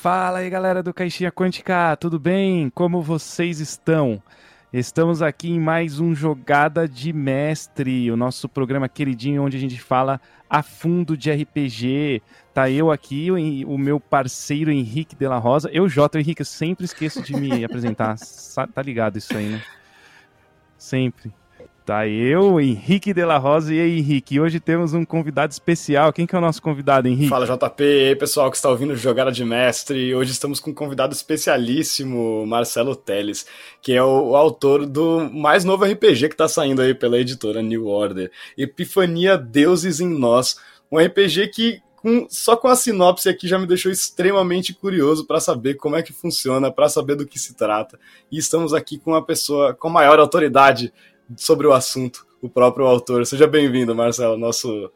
Fala aí, galera do Caixinha Quântica, tudo bem? Como vocês estão? Estamos aqui em mais um Jogada de Mestre, o nosso programa queridinho onde a gente fala a fundo de RPG. Tá eu aqui, o, meu parceiro Henrique de la Rosa. Eu, Jota, Henrique, eu sempre esqueço de me apresentar. Tá ligado isso aí, né? Sempre. Tá eu, Henrique de la Rosa e aí, Henrique. Hoje temos um convidado especial. Quem que é o nosso convidado, Henrique? Fala, JP. E aí, pessoal que está ouvindo Jogada de Mestre. Hoje estamos com um convidado especialíssimo, Marcelo Teles, que é o, o autor do mais novo RPG que está saindo aí pela editora New Order. Epifania Deuses em Nós. Um RPG que com, só com a sinopse aqui já me deixou extremamente curioso para saber como é que funciona, para saber do que se trata. E estamos aqui com uma pessoa com maior autoridade sobre o assunto, o próprio autor. Seja bem-vindo, Marcelo, nosso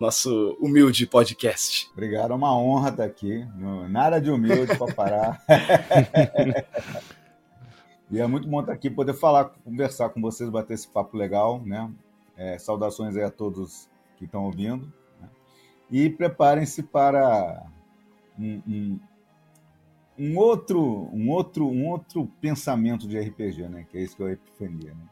nosso humilde podcast. Obrigado, é uma honra estar aqui. Nada de humilde para parar. e é muito bom estar aqui, poder falar, conversar com vocês, bater esse papo legal, né? É, saudações aí a todos que estão ouvindo. Né? E preparem-se para um, um, um, outro, um, outro, um outro pensamento de RPG, né? Que é isso que é a Epifania, né?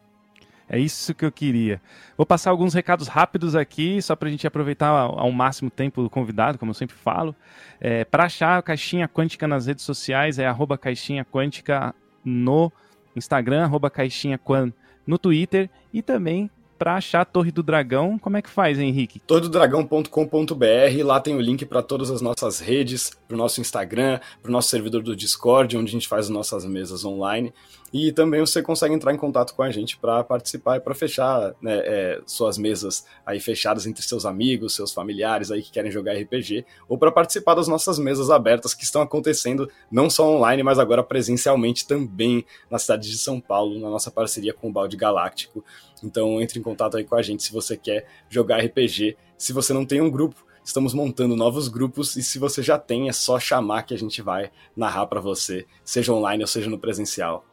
É isso que eu queria. Vou passar alguns recados rápidos aqui, só para a gente aproveitar ao máximo tempo do convidado, como eu sempre falo. É, para achar a Caixinha Quântica nas redes sociais, é arroba Caixinha Quântica no Instagram, arroba Caixinha Quan no Twitter e também para achar a Torre do Dragão, como é que faz, Henrique? torredodragão.com.br, lá tem o link para todas as nossas redes, para o nosso Instagram, para o nosso servidor do Discord, onde a gente faz as nossas mesas online. E também você consegue entrar em contato com a gente para participar e para fechar né, é, suas mesas aí fechadas entre seus amigos, seus familiares aí que querem jogar RPG, ou para participar das nossas mesas abertas que estão acontecendo não só online, mas agora presencialmente também na cidade de São Paulo, na nossa parceria com o Balde Galáctico. Então entre em contato aí com a gente se você quer jogar RPG. Se você não tem um grupo, estamos montando novos grupos e se você já tem, é só chamar que a gente vai narrar para você, seja online ou seja no presencial.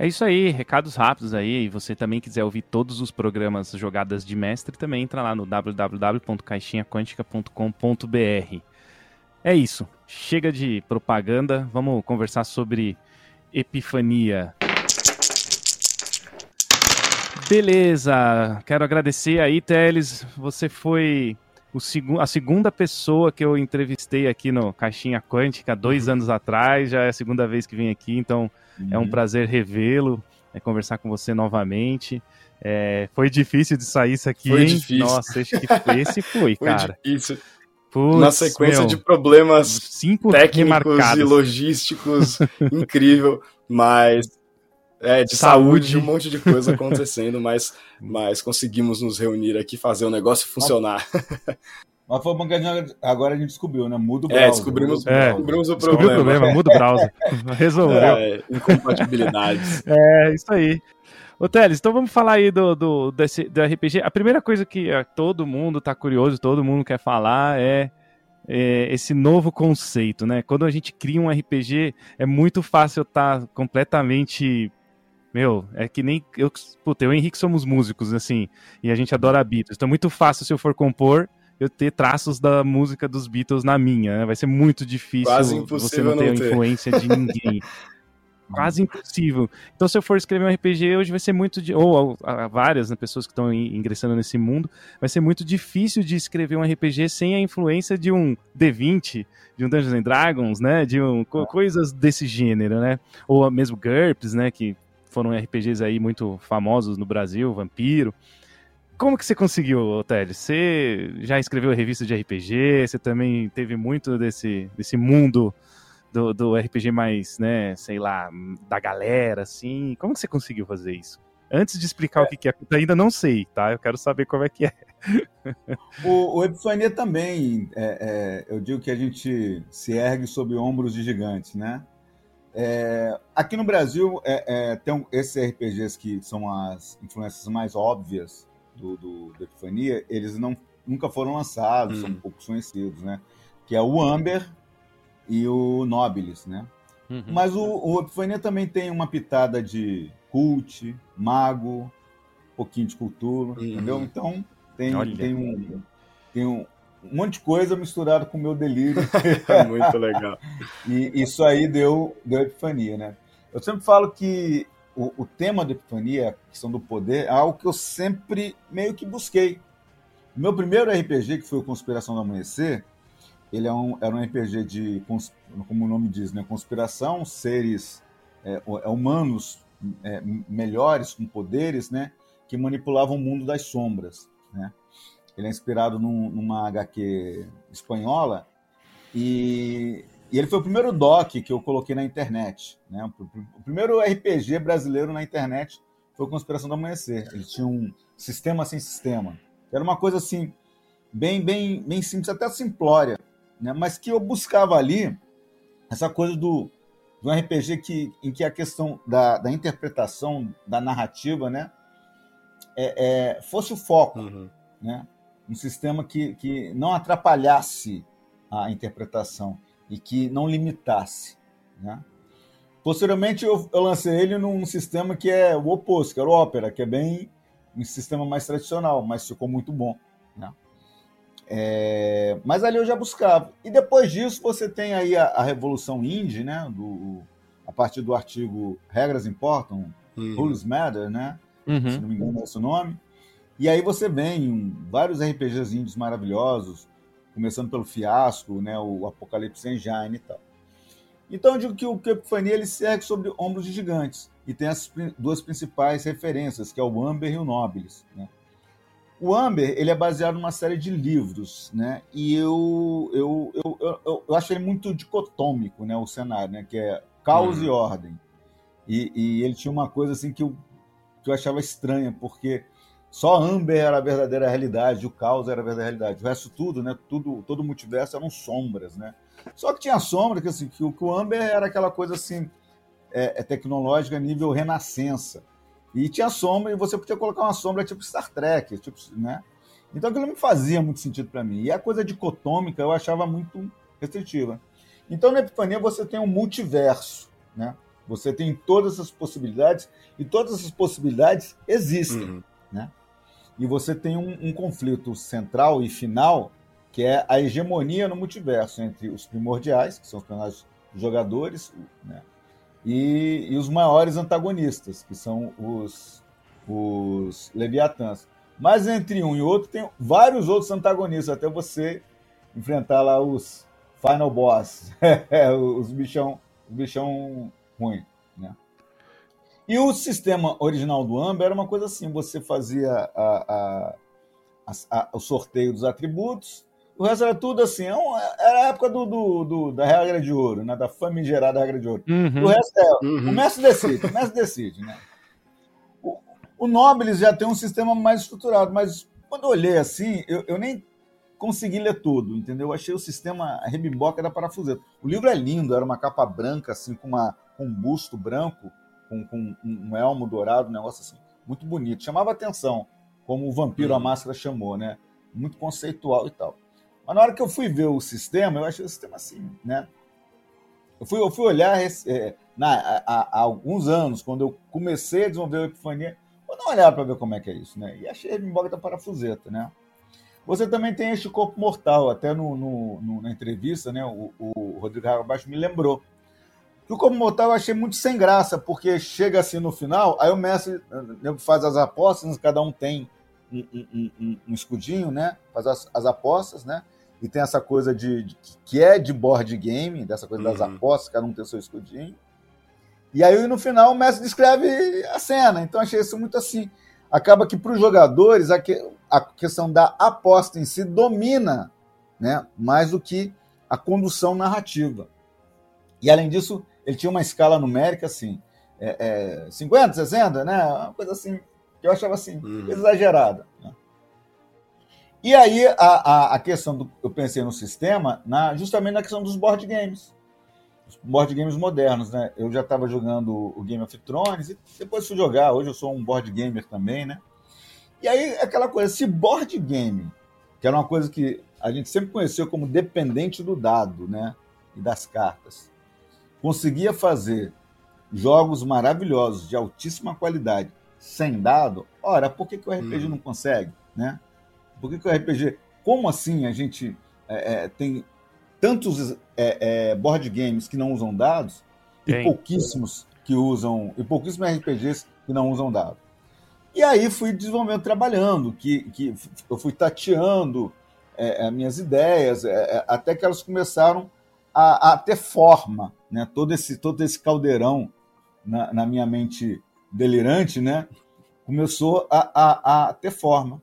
É isso aí, recados rápidos aí. E você também quiser ouvir todos os programas Jogadas de Mestre, também entra lá no www.caixinhaquântica.com.br. É isso. Chega de propaganda, vamos conversar sobre Epifania. Beleza, quero agradecer aí, Teles. Você foi a segunda pessoa que eu entrevistei aqui no Caixinha Quântica dois anos atrás. Já é a segunda vez que vem aqui, então uhum. é um uhum. prazer revê-lo, é, conversar com você novamente. É, foi difícil de sair isso aqui, foi hein? Difícil. Nossa, esse, esse foi, foi cara. Difícil. Puts, Na sequência meu, de problemas cinco técnicos e logísticos, incrível, mas é, de saúde. saúde, um monte de coisa acontecendo, mas, mas conseguimos nos reunir aqui fazer o negócio funcionar. Mas foi uma que agora a gente descobriu, né? Muda o é, browser. É, descobrimos, é, descobrimos o problema. o problema, muda o browser. Resolveu. É, incompatibilidades. É, isso aí. Ô, Teles, então vamos falar aí do, do, desse, do RPG. A primeira coisa que é, todo mundo tá curioso, todo mundo quer falar é, é, esse novo conceito, né? Quando a gente cria um RPG, é muito fácil estar tá completamente meu, é que nem eu, puta, eu e o Henrique somos músicos, assim, e a gente adora Beatles. Então é muito fácil se eu for compor, eu ter traços da música dos Beatles na minha, né? Vai ser muito difícil você não ter não a influência de ninguém. Quase impossível. Então, se eu for escrever um RPG hoje, vai ser muito. De, ou a, várias né, pessoas que estão ingressando nesse mundo, vai ser muito difícil de escrever um RPG sem a influência de um D20, de um Dungeons and Dragons, né? De um, co coisas desse gênero, né? Ou mesmo GURPS, né? Que foram RPGs aí muito famosos no Brasil, Vampiro. Como que você conseguiu, Otélio? Você já escreveu revista de RPG, você também teve muito desse, desse mundo do, do RPG mais, né, sei lá, da galera, assim. Como que você conseguiu fazer isso? Antes de explicar é. o que, que é, ainda não sei, tá? Eu quero saber como é que é. o, o Epifania também, é, é, eu digo que a gente se ergue sobre ombros de gigantes, né? É, aqui no Brasil, é, é, tem esses RPGs que são as influências mais óbvias do, do, do Epifania, eles não, nunca foram lançados, hum. são poucos conhecidos, né? Que é o Amber e o Nobilis, né? Uhum. Mas o, o Epifania também tem uma pitada de cult, mago, um pouquinho de cultura, uhum. entendeu? Então tem, tem um... Tem um um monte de coisa misturado com o meu delírio. Muito legal. e isso aí deu, deu epifania, né? Eu sempre falo que o, o tema da epifania, a questão do poder, é algo que eu sempre meio que busquei. O meu primeiro RPG, que foi o Conspiração do Amanhecer, ele é um, era um RPG de, como o nome diz, né, conspiração, seres é, é, humanos é, melhores, com poderes, né, que manipulavam o mundo das sombras. Né? Ele é inspirado num, numa HQ espanhola e, e, ele foi o primeiro doc que eu coloquei na internet. Né? O, primeiro RPG brasileiro na internet foi a Conspiração do Amanhecer. Ele tinha um sistema sem sistema. Era uma coisa assim, bem, bem, bem simples, até simplória, né? mas que eu buscava ali essa coisa do, do RPG que, em que a questão da, da interpretação, da narrativa, né? É, é, fosse o foco. Uhum. Né? Um sistema que, que não atrapalhasse a interpretação e que não limitasse. Né? Posteriormente, eu, eu, lancei ele num sistema que é o oposto, que era o Opera, que é bem um sistema mais tradicional, mas ficou muito bom. Né? É, mas ali eu já buscava. E depois disso, você tem aí a, a revolução indie, né? Do, a partir do artigo Regras Importam, uhum. Rules Matter, né? Uhum. Se não me engano é esse o nome. E aí você vem vários RPGs indies maravilhosos, começando pelo Fiasco, né? O Apocalipse Engine e tal. Então eu digo que o Epifania ele segue sobre ombros de gigantes e tem as duas principais referências, que é o Amber e o Nobilis, né? O Amber ele é baseado numa série de livros, né? E eu, eu, eu, eu, eu acho ele muito dicotômico, né? O cenário, né? Que é caos uhum. e ordem. E, e, ele tinha uma coisa assim que eu, que eu achava estranha, porque só Amber era a verdadeira realidade, o caos era a verdadeira realidade. O resto tudo, né? Tudo, todo o multiverso eram sombras, né? Só que tinha sombra que assim que o, que o Amber era aquela coisa assim é, é tecnológica nível renascença. E tinha sombra, e você podia colocar uma sombra tipo Star Trek, tipo, né? Então aquilo não fazia muito sentido para mim. E a coisa dicotômica eu achava muito restritiva. Então na Epifania você tem um multiverso, né? Você tem todas essas possibilidades, e todas essas possibilidades existem, uhum. E você tem um, um conflito central e final, que é a hegemonia no multiverso entre os primordiais, que são os personagens jogadores, né? e, e os maiores antagonistas, que são os, os Leviatãs. Mas entre um e outro tem vários outros antagonistas, até você enfrentar lá os Final Boss, os bichão, bichão ruim, né? E o sistema original do Amber era uma coisa assim: você fazia a, a, a, o sorteio dos atributos, o resto era tudo assim. É era a época do, do, do, da regra de ouro, né? da famigerada regra de ouro. Uhum. O resto é. Uhum. O mestre decide, o mestre decide. Né? O, o Nobles já tem um sistema mais estruturado, mas quando eu olhei assim, eu, eu nem consegui ler tudo, entendeu? Eu achei o sistema a rebimboca da parafuseta. O livro é lindo, era uma capa branca, assim, com, uma, com um busto branco, com, com um elmo dourado, um negócio assim, muito bonito. Chamava atenção, como o Vampiro uhum. a Máscara chamou, né? Muito conceitual e tal. Mas na hora que eu fui ver o sistema, eu achei o sistema assim, né? Eu fui, eu fui olhar é, na, há, há, alguns anos, quando eu comecei a desenvolver o Epifania, vou dar uma olhada para ver como é que é isso, né? E achei embora da parafuseta, né? Você também tem este corpo mortal, até no, no, no na entrevista, né? O, o Rodrigo Rabaixo me lembrou. Que o corpo mortal eu achei muito sem graça, porque chega assim no final, aí o mestre faz as apostas, cada um tem um, um, um, um escudinho, né? Faz as, as apostas, né? e tem essa coisa de, de, que é de board game, dessa coisa uhum. das apostas, cada um tem o seu escudinho. E aí no final o mestre descreve a cena. Então achei isso muito assim. Acaba que para os jogadores a, que, a questão da aposta em si domina, né, mais do que a condução narrativa. E além disso, ele tinha uma escala numérica assim, é, é 50, 60, né, uma coisa assim que eu achava assim uhum. exagerada. Né? E aí a, a, a, questão do. Eu pensei no sistema na, justamente na questão dos board games. Os board games modernos, né? Eu já estava jogando o Game of Thrones e depois fui jogar. Hoje eu sou um board gamer também, né? E aí aquela coisa, se board game, que era uma coisa que a gente sempre conheceu como dependente do dado, né? E das cartas, conseguia fazer jogos maravilhosos de altíssima qualidade sem dado, ora, por que, que o RPG hum. não consegue, né? Por que, que o RPG como assim a gente é, é, tem tantos é, é, board games que não usam dados e pouquíssimos que usam, e pouquíssimos RPGs que não usam dados. E aí fui desenvolvendo, trabalhando, que, que eu fui tateando é, minhas ideias, até que elas começaram a, a, ter forma, né? todo, esse, todo esse caldeirão na, na minha mente delirante, né? começou a, a, a ter forma.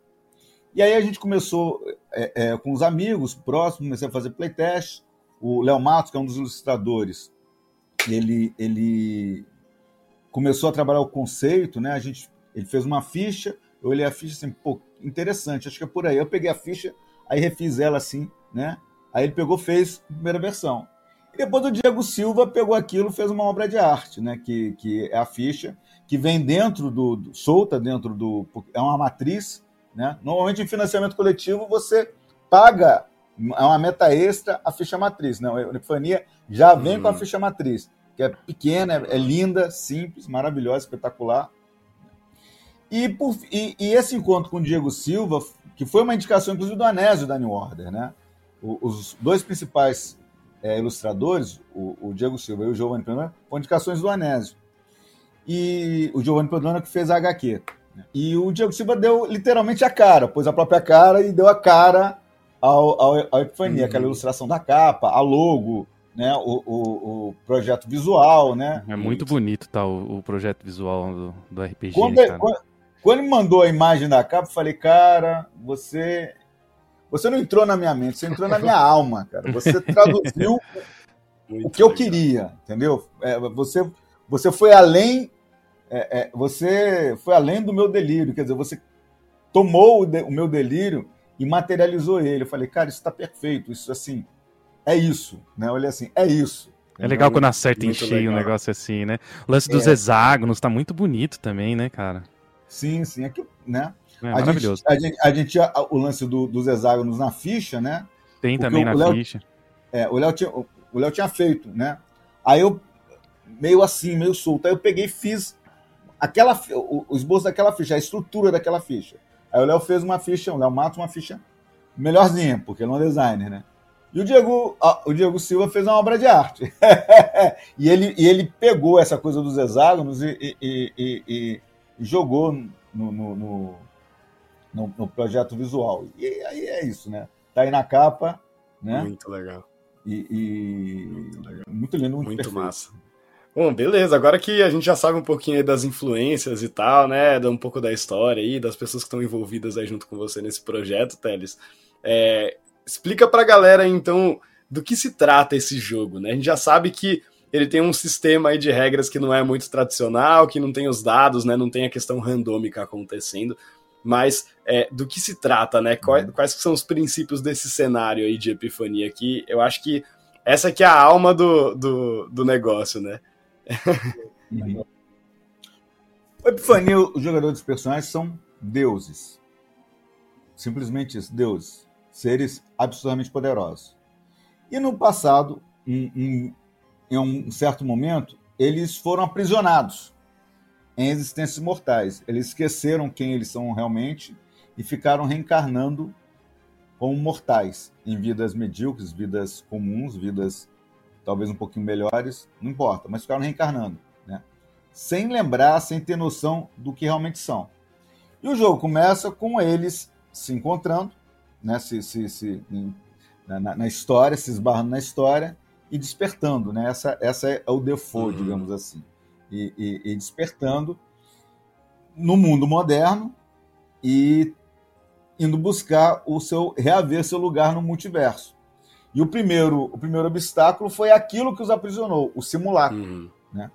E aí a gente começou é, é, com os amigos próximos, comecei a fazer playtest. O Léo Matos, que é um dos ilustradores, ele, ele começou a trabalhar o conceito, né? A gente, ele fez uma ficha, eu olhei a ficha assim, pô, interessante, acho que é por aí. Eu peguei a ficha, aí refiz ela assim, né? Aí ele pegou, fez a primeira versão. E depois o Diego Silva pegou aquilo, fez uma obra de arte, né? Que, que é a ficha que vem dentro do, do solta dentro do é uma matriz né? Normalmente, em financiamento coletivo, você paga é uma meta extra a ficha matriz. Não, a Epifania já vem com a uhum. ficha matriz, que é pequena, é, é, linda, simples, maravilhosa, espetacular. E, por, e, e, esse encontro com o Diego Silva, que foi uma indicação, inclusive, do Anésio da New Order, né? Os dois principais é, ilustradores, o, o, Diego Silva e o Giovanni Pedrona, foram indicações do Anésio. E o Giovanni Pedrona que fez a HQ. E o Diego Silva deu literalmente a cara, pôs a própria cara e deu a cara ao, ao, ao Epifania, uhum. aquela ilustração da capa, a logo, né, o, o, o projeto visual, né? É muito bonito tá, o, o projeto visual do, do RPG. Quando, ele, quando, quando, ele mandou a imagem da capa, eu falei, cara, você você não entrou na minha mente, você entrou na minha alma, cara. Você traduziu o que eu queria, entendeu? É, você, você foi além é, é, você foi além do meu delírio, quer dizer, você tomou o, de, o meu delírio e materializou ele. Eu falei, cara, isso está perfeito, isso assim, é isso, né? Olha assim, é isso. É legal quando acerta em cheio um negócio assim, né? O lance dos é. hexágonos tá muito bonito também, né, cara? Sim, sim. Aqui, né? É, a maravilhoso. Gente, a, gente, a gente tinha o lance do, dos hexágonos na ficha, né? Tem também na Léo, ficha. É, o Léo tinha, o Léo tinha feito, né? Aí eu, meio assim, meio solto, aí eu peguei e fiz aquela, o, o esboço daquela ficha, a estrutura daquela ficha. Aí o Léo fez uma ficha, o Léo Matos uma ficha melhorzinha, porque ele é um designer, né? E o Diego, o Diego Silva fez uma obra de arte. e, ele, e ele pegou essa coisa dos hexágonos e, e, e, e jogou no, no, no, no, projeto visual. E aí é isso, né? Tá aí na capa, né? Muito legal. E, muito, legal. muito lindo, muito, muito massa. Bom, beleza. Agora que a gente já sabe um pouquinho das influências e tal, né? Um pouco da história aí, das pessoas que estão envolvidas aí junto com você nesse projeto, Teles. É, explica pra galera, então, do que se trata esse jogo, né? A gente já sabe que ele tem um sistema aí de regras que não é muito tradicional, que não tem os dados, né? Não tem a questão randômica acontecendo. Mas é, do que se trata, né? Quais, quais são os princípios desse cenário aí de epifania aqui? Eu acho que essa aqui é a alma do, do, do negócio, né? Uhum. Epifania, os jogadores dos personagens são deuses. Simplesmente isso, deuses. Seres absolutamente poderosos. E no passado, em, em, em um certo momento, eles foram aprisionados em existências mortais. Eles esqueceram quem eles são realmente e ficaram reencarnando como mortais em vidas medíocres, vidas comuns, vidas talvez um pouquinho melhores, não importa, mas ficaram reencarnando, né? Sem lembrar, sem ter noção do que realmente são. E o jogo começa com eles se encontrando, né? Se, se, se na, na, história, se esbarrando na história e despertando, né? Essa, essa é o default, uhum. digamos assim. E, e, e despertando no mundo moderno e indo buscar o seu reaver seu lugar no multiverso. E o primeiro, o primeiro obstáculo foi aquilo que os aprisionou, o simulacro. Uhum. Né?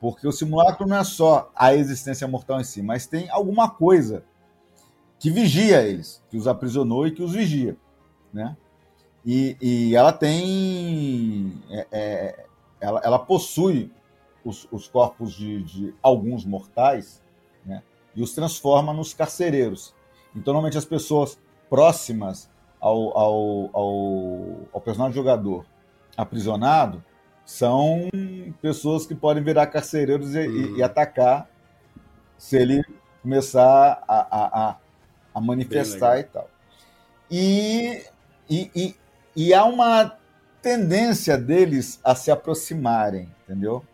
Porque o simulacro não é só a existência mortal em si, mas tem alguma coisa que vigia eles, que os aprisionou e que os vigia. Né? E, e ela tem. É, é, ela, ela, possui os, os corpos de, de, alguns mortais né? e os transforma nos carcereiros. Então, normalmente, as pessoas próximas ao, ao, ao, ao personagem jogador aprisionado são pessoas que podem virar carcereiros e, uhum. e atacar se ele começar a, a, a, manifestar e tal. E, e, e, e há uma tendência deles a se aproximarem, entendeu?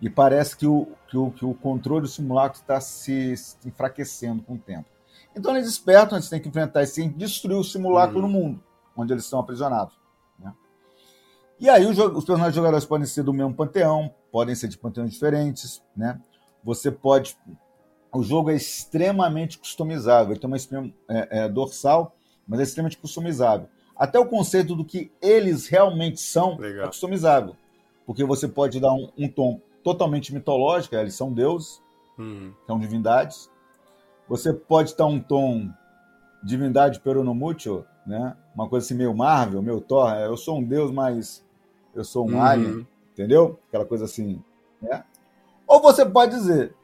E parece que o, que o, que o controle do simulacro está se enfraquecendo com o tempo. Então eles despertam, eles têm que enfrentar esse e destruir o simulacro uhum. no mundo, onde eles estão aprisionados. Né? E aí os, os personagens jogadores podem ser do mesmo panteão, podem ser de panteões diferentes, né? Você pode. O jogo é extremamente customizável, ele tem uma é, é, dorsal, mas é extremamente customizável. Até o conceito do que eles realmente são é Legal. é customizável. Porque você pode dar um, um tom totalmente mitológico, eles são deuses, uhum. são divindades. Você pode dar um tom divindade peronomútil, né? Uma coisa assim meio Marvel, meio Thor. É, eu sou um deus, mas eu sou um uhum. alien, entendeu? Aquela coisa assim, né? Ou você pode dizer,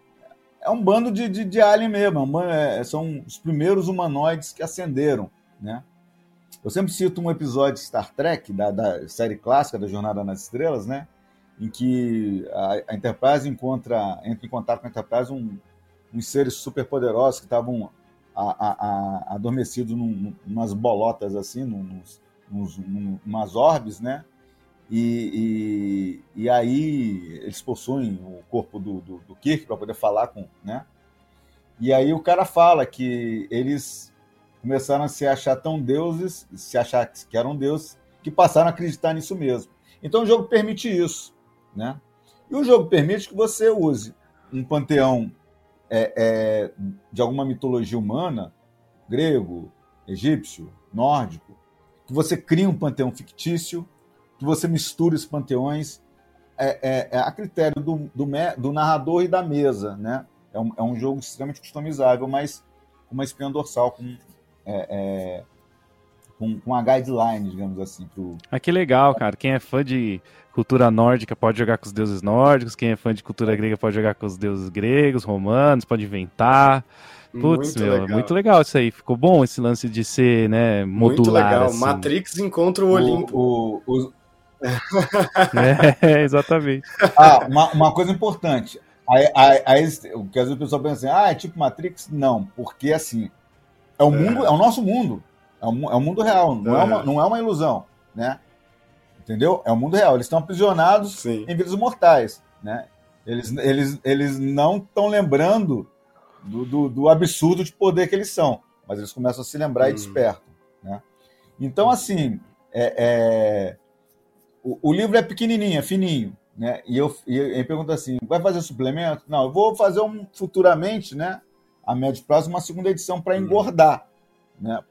é um bando de, de, de alien mesmo, é, é, são os primeiros humanoides que ascenderam, né? Eu sempre cito um episódio de Star Trek, da, da série clássica da Jornada nas Estrelas, né? Em que a, a Enterprise encontra, entra em contato com a Enterprise um, uns seres super poderosos que estavam adormecidos num, numas bolotas assim, nos, nos, umas orbes, né? E, e, e, aí eles possuem o corpo do, do, do Kirk para poder falar com, né? E aí o cara fala que eles começaram a se achar tão deuses, se achar que eram deuses, que passaram a acreditar nisso mesmo. Então o jogo permite isso, né? E o jogo permite que você use um panteão é, é, de alguma mitologia humana, grego, egípcio, nórdico, que você cria um panteão fictício que você misture os panteões é, é, é a critério do, do, do, narrador e da mesa, né? É um, é um jogo extremamente customizável, mas com uma espinha dorsal, com, é, é, com, com uma guideline, digamos assim. Pro... Ah, que legal, cara. Quem é fã de cultura nórdica pode jogar com os deuses nórdicos, quem é fã de cultura grega pode jogar com os deuses gregos, romanos, pode inventar. Putz, muito meu, legal. muito legal isso aí. Ficou bom esse lance de ser, né, modular. Muito legal. Assim. Matrix encontra o Olimpo. O, o, é, exatamente. Ah, uma, uma coisa importante. Aí, aí, aí, que às vezes o pessoal pensa assim, ah, é tipo Matrix? Não, porque assim, é o é. mundo, é o nosso mundo. É o, é mundo real, não é. é uma, não é uma ilusão, né? Entendeu? É o mundo real. Eles estão aprisionados Sim. em vidas mortais, né? Eles, eles, eles não estão lembrando do, do, do, absurdo de poder que eles são, mas eles começam a se lembrar hum. e despertam, né? Então, assim, é, é o, o, livro é pequenininho, é fininho, né? E eu, e ele pergunta assim, vai fazer suplemento? Não, eu vou fazer um futuramente, né? A médio prazo, uma segunda edição para uhum. engordar, né?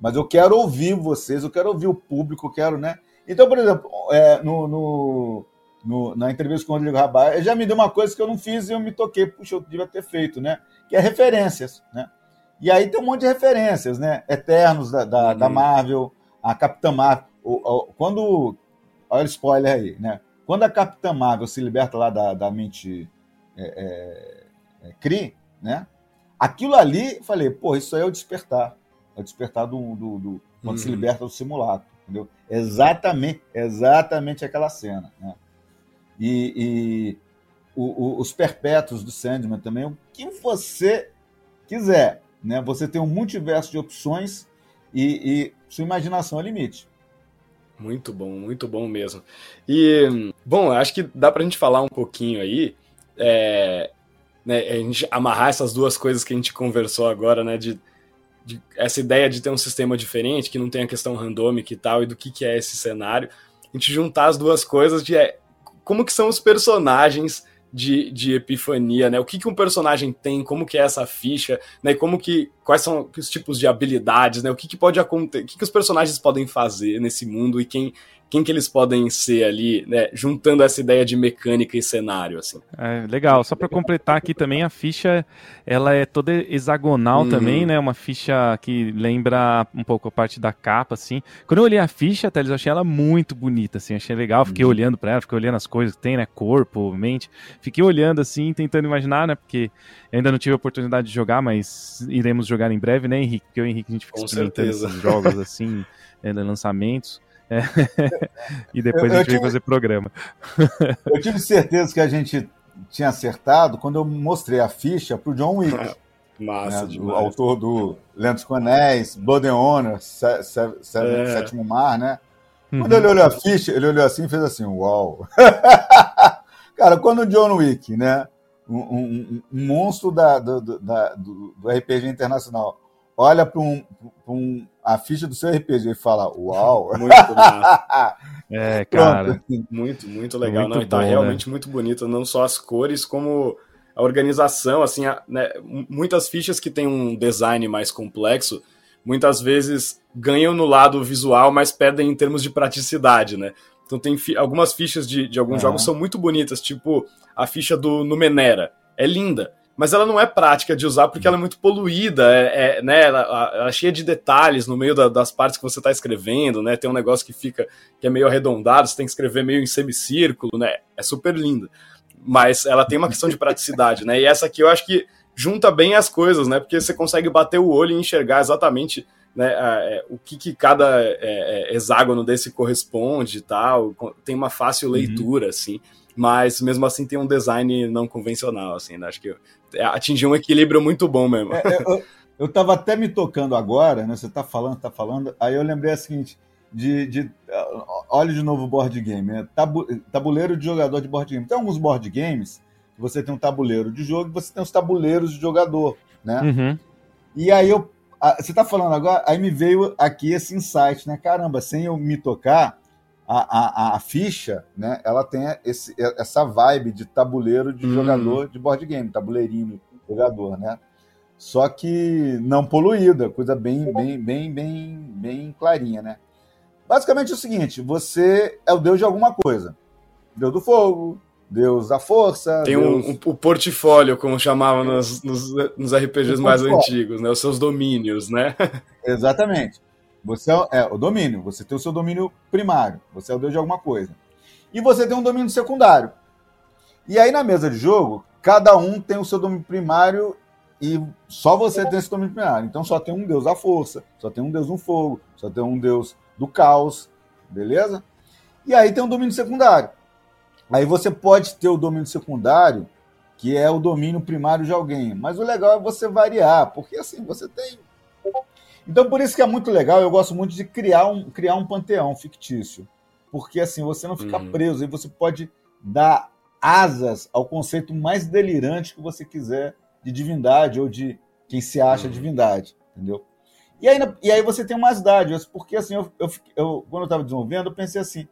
Mas eu quero ouvir vocês, eu quero ouvir o público, eu quero, né? Então, por exemplo, é, no, no, no, na entrevista com o Rodrigo Rabai, ele já me deu uma coisa que eu não fiz e eu me toquei, puxa, eu devia ter feito, né? Que é referências, né? E aí tem um monte de referências, né? Eternos da, da, uhum. da Marvel, a Capitã Marvel. O, o, quando olha o spoiler aí, né? Quando a Capitã Marvel se liberta lá da, da mente é, é, é, né? Aquilo ali, falei, pô, isso aí é o despertar. É o despertar do, do, do quando se uhum. liberta do simulacro, entendeu? Exatamente, exatamente aquela cena, né? E, e o, o, os perpétuos do Sandman também, o que você quiser, né? Você tem um multiverso de opções e, e sua imaginação é limite. Muito bom, muito bom mesmo. E, bom, acho que dá pra gente falar um pouquinho aí, é, né, a gente amarrar essas duas coisas que a gente conversou agora, né, de, de, essa ideia de ter um sistema diferente, que não tem a questão randômica e tal, e do que, que é esse cenário, a gente juntar as duas coisas de é, como que são os personagens de, de epifania, né? O que, que um personagem tem, como que é essa ficha, né? E como que quais são os tipos de habilidades, né? O que, que pode acontecer, o que, que os personagens podem fazer nesse mundo e quem quem que eles podem ser ali, né, juntando essa ideia de mecânica e cenário, assim. É, legal, só para completar aqui também, a ficha, ela é toda hexagonal uhum. também, né, uma ficha que lembra um pouco a parte da capa, assim. Quando eu olhei a ficha, Teles, eu achei ela muito bonita, assim, achei legal, fiquei uhum. olhando para ela, fiquei olhando as coisas que tem, né, corpo, mente, fiquei olhando, assim, tentando imaginar, né, porque ainda não tive a oportunidade de jogar, mas iremos jogar em breve, né, Henrique? Porque o Henrique, a gente fica Com experimentando certeza. esses jogos, assim, é, lançamentos. É. e depois eu, a gente tive, vem fazer programa. eu tive certeza que a gente tinha acertado quando eu mostrei a ficha para o John Wick. Massa, né? O autor do Lentos Conéis, Blood and Honor, é. Sétimo Mar, né? Uhum. Quando ele olhou a ficha, ele olhou assim e fez assim, uau. Cara, quando o John Wick, né? Um, um, um monstro da, do, da, do, do, RPG internacional olha para um, um, a ficha do seu RPG e fala, uau. Muito massa. é, cara. Muito, muito legal. Muito Não, bom, tá né? realmente muito bonito, não só as cores, como a organização, assim, a, né, muitas fichas que têm um design mais complexo, muitas vezes ganham no lado visual, mas perdem em termos de praticidade, né? Então tem fi algumas fichas de, de alguns jogos são muito bonitas, tipo a ficha do Numenera. É linda, mas ela não é prática de usar porque ela é muito poluída, é, é né, ela, ela, é cheia de detalhes no meio da, das partes que você está escrevendo, né? Tem um negócio que fica que é meio arredondado, você tem que escrever meio em semicírculo, né? É super linda mas ela tem uma questão de praticidade, né? E essa aqui eu acho que junta bem as coisas, né? Porque você consegue bater o olho e enxergar exatamente né, é, o que, que cada é, é, hexágono desse corresponde e tal. Tem uma fácil uhum. leitura, uhum. assim, mas mesmo assim tem um design não convencional, assim, né? Acho que atingiu um equilíbrio muito bom mesmo. É, eu, eu tava até me tocando agora, né? Você tá falando, tá falando, aí eu lembrei a seguinte de, de olha de novo o board game, né? Tabu, tabuleiro de jogador de board game. Tem alguns board games que você tem um tabuleiro de jogo e você tem os tabuleiros de jogador, né? Uhum. E aí eu, você está falando agora, aí me veio aqui esse insight, né? Caramba, sem eu me tocar, a, a, a ficha, né? Ela tem esse, essa vibe de tabuleiro de uhum. jogador de board game, tabuleirinho jogador, né? Só que não poluída, coisa bem, bem, bem, bem, bem clarinha, né? Basicamente é o seguinte: você é o deus de alguma coisa. Deus do fogo, Deus da força. Tem Deus... um, um, o portfólio, como chamava nos, nos, nos RPGs mais antigos, né? Os seus domínios, né? Exatamente. Você é, é, o domínio. Você tem o seu domínio primário. Você é o deus de alguma coisa. E você tem um domínio secundário. E aí na mesa de jogo, cada um tem o seu domínio primário e só você tem esse domínio primário. Então só tem um deus da força, só tem um deus do fogo, só tem um deus do caos, beleza? E aí tem um domínio secundário. Aí você pode ter o domínio secundário, que é o domínio primário de alguém. Mas o legal é você variar, porque assim, você tem. Então, por isso que é muito legal, eu gosto muito de criar um, criar um panteão fictício. Porque assim, você não fica uhum. preso, e você pode dar asas ao conceito mais delirante que você quiser de divindade ou de quem se acha uhum. divindade, entendeu? E aí, e aí você tem umas dádivas, porque assim, eu, eu, eu quando eu estava desenvolvendo, eu pensei assim,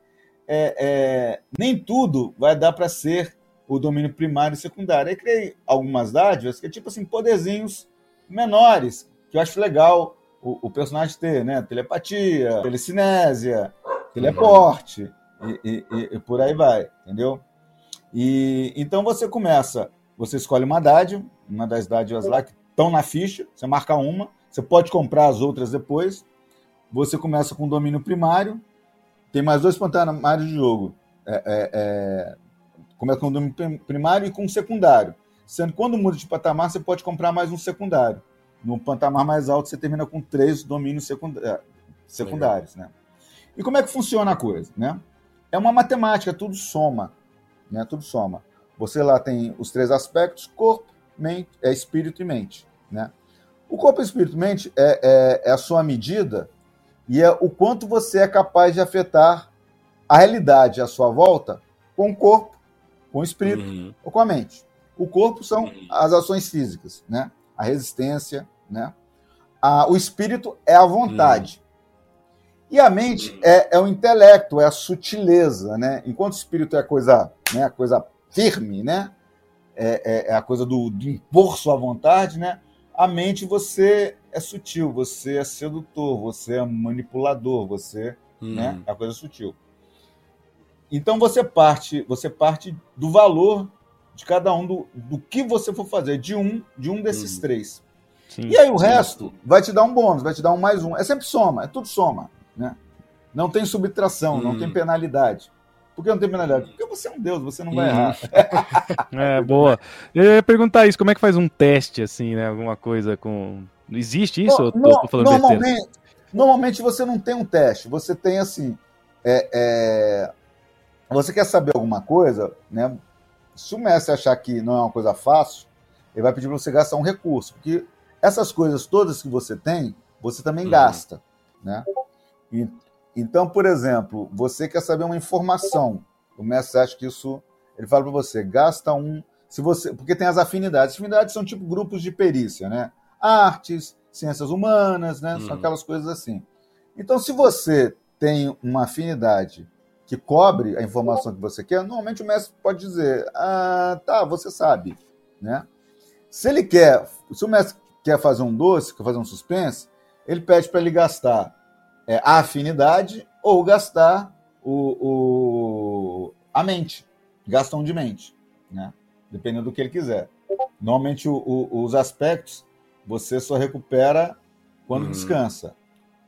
é, é, nem tudo vai dar para ser o domínio primário e secundário. Aí criei algumas dádivas que é tipo assim, poderzinhos menores, que eu acho legal o, o personagem ter, né? Telepatia, telecinésia, teleporte, e, e, e, e por aí vai, entendeu? E então você começa, você escolhe uma dádiva, uma das dádivas lá que estão na ficha, você marca uma, você pode comprar as outras depois. Você começa com o domínio primário. Tem mais dois patamares de jogo. É, é, é, começa com o domínio primário e com o secundário. Sendo que quando muda de patamar, você pode comprar mais um secundário. No patamar mais alto, você termina com três domínios é, secundários. Né? E como é que funciona a coisa? Né? É uma matemática, tudo soma. Né? Tudo soma. Você lá tem os três aspectos: corpo, mente, é espírito e mente. Né? O corpo, espírito, mente é, é, é a sua medida e é o quanto você é capaz de afetar a realidade à sua volta com o corpo, com o espírito uhum. ou com a mente. O corpo são uhum. as ações físicas, né? A resistência, né? A, o espírito é a vontade. Uhum. E a mente é, é, o intelecto, é a sutileza, né? Enquanto o espírito é a coisa, né? A coisa firme, né? É, é, é a coisa do, do impor sua vontade, né? a mente você é sutil, você é sedutor, você é manipulador, você hum. né, é a coisa sutil. Então você parte, você parte do valor de cada um do, do que você for fazer, de um, de um desses hum. três. Sim, e aí o sim. resto vai te dar um bônus, vai te dar um mais um. É sempre soma, é tudo soma, né? Não tem subtração, hum. não tem penalidade. Por que não tem penalidade? Porque você é um deus, você não vai uhum. errar. é, boa. Eu ia perguntar isso, como é que faz um teste, assim, né? Alguma coisa com... Existe isso? No, ou tô, falando normalmente, normalmente você não tem um teste, você tem, assim... É, é... Você quer saber alguma coisa, né? Se o mestre achar que não é uma coisa fácil, ele vai pedir para você gastar um recurso, porque essas coisas todas que você tem, você também uhum. gasta, né? E, então, por exemplo, você quer saber uma informação, o mestre acha que isso, ele fala para você, gasta um, se você, porque tem as afinidades, afinidades são tipo grupos de perícia, né? Artes, ciências humanas, né? Uhum. São aquelas coisas assim. Então, se você tem uma afinidade que cobre a informação que você quer, normalmente o mestre pode dizer: ah, tá, você sabe, né? Se ele quer, se o mestre quer fazer um doce, quer fazer um suspense, ele pede para ele gastar é, a afinidade ou gastar o, o, a mente, gasta um de mente, né? Dependendo do que ele quiser. Normalmente o, o, os aspectos você só recupera quando uhum. descansa.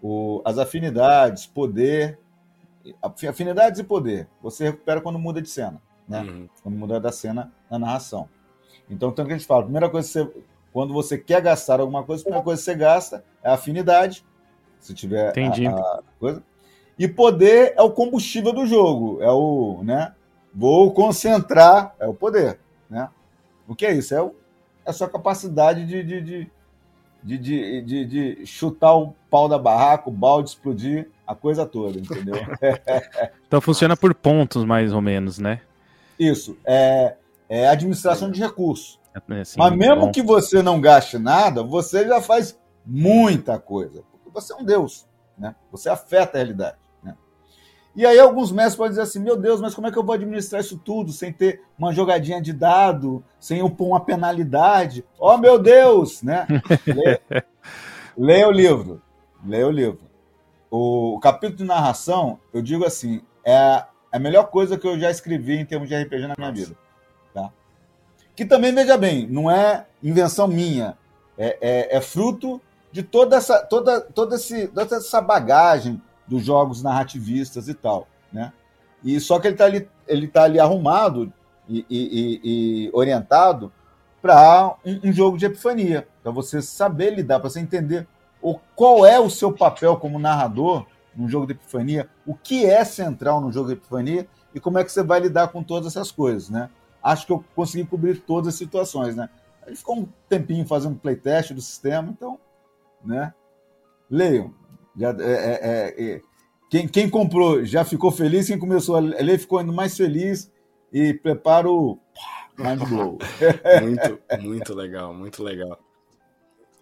O, as afinidades, poder, afinidades e poder, você recupera quando muda de cena, né? Uhum. Quando muda da cena na narração. Então, tanto que a gente fala, a primeira coisa que você, quando você quer gastar alguma coisa, a primeira coisa que você gasta é a afinidade, se tiver Entendi. A, a coisa. E poder é o combustível do jogo, é o, né? Vou concentrar, é o poder, né? O que é isso? É, o, é a sua capacidade de, de, de de, de, de, de, chutar o pau da barraca, o balde explodir, a coisa toda, entendeu? então funciona por pontos, mais ou menos, né? Isso. É, é administração de recursos. É, assim, Mas mesmo bom. que você não gaste nada, você já faz muita coisa. Porque você é um Deus, né? Você afeta a realidade. E aí alguns mestres podem dizer assim, meu Deus, mas como é que eu vou administrar isso tudo sem ter uma jogadinha de dado, sem eu pôr uma penalidade? Oh, meu Deus! Né? Leia, leia o livro. Leia o livro. O, capítulo de narração, eu digo assim, é a melhor coisa que eu já escrevi em termos de RPG na minha vida. Tá? Que também, veja bem, não é invenção minha, é, é, é fruto de toda essa, toda, toda, esse, toda essa bagagem dos jogos narrativistas e tal, né? E só que ele está ali, ele tá ali arrumado e, e, e orientado para um, um, jogo de epifania, para você saber lidar, para você entender o, qual é o seu papel como narrador num jogo de epifania, o que é central no jogo de epifania e como é que você vai lidar com todas essas coisas, né? Acho que eu consegui cobrir todas as situações, né? A gente ficou um tempinho fazendo playtest do sistema, então, né? Leiam, já, é, é, é, quem, quem comprou já ficou feliz, quem começou a ler ficou ainda mais feliz e prepara o mind blow. muito, muito legal, muito legal.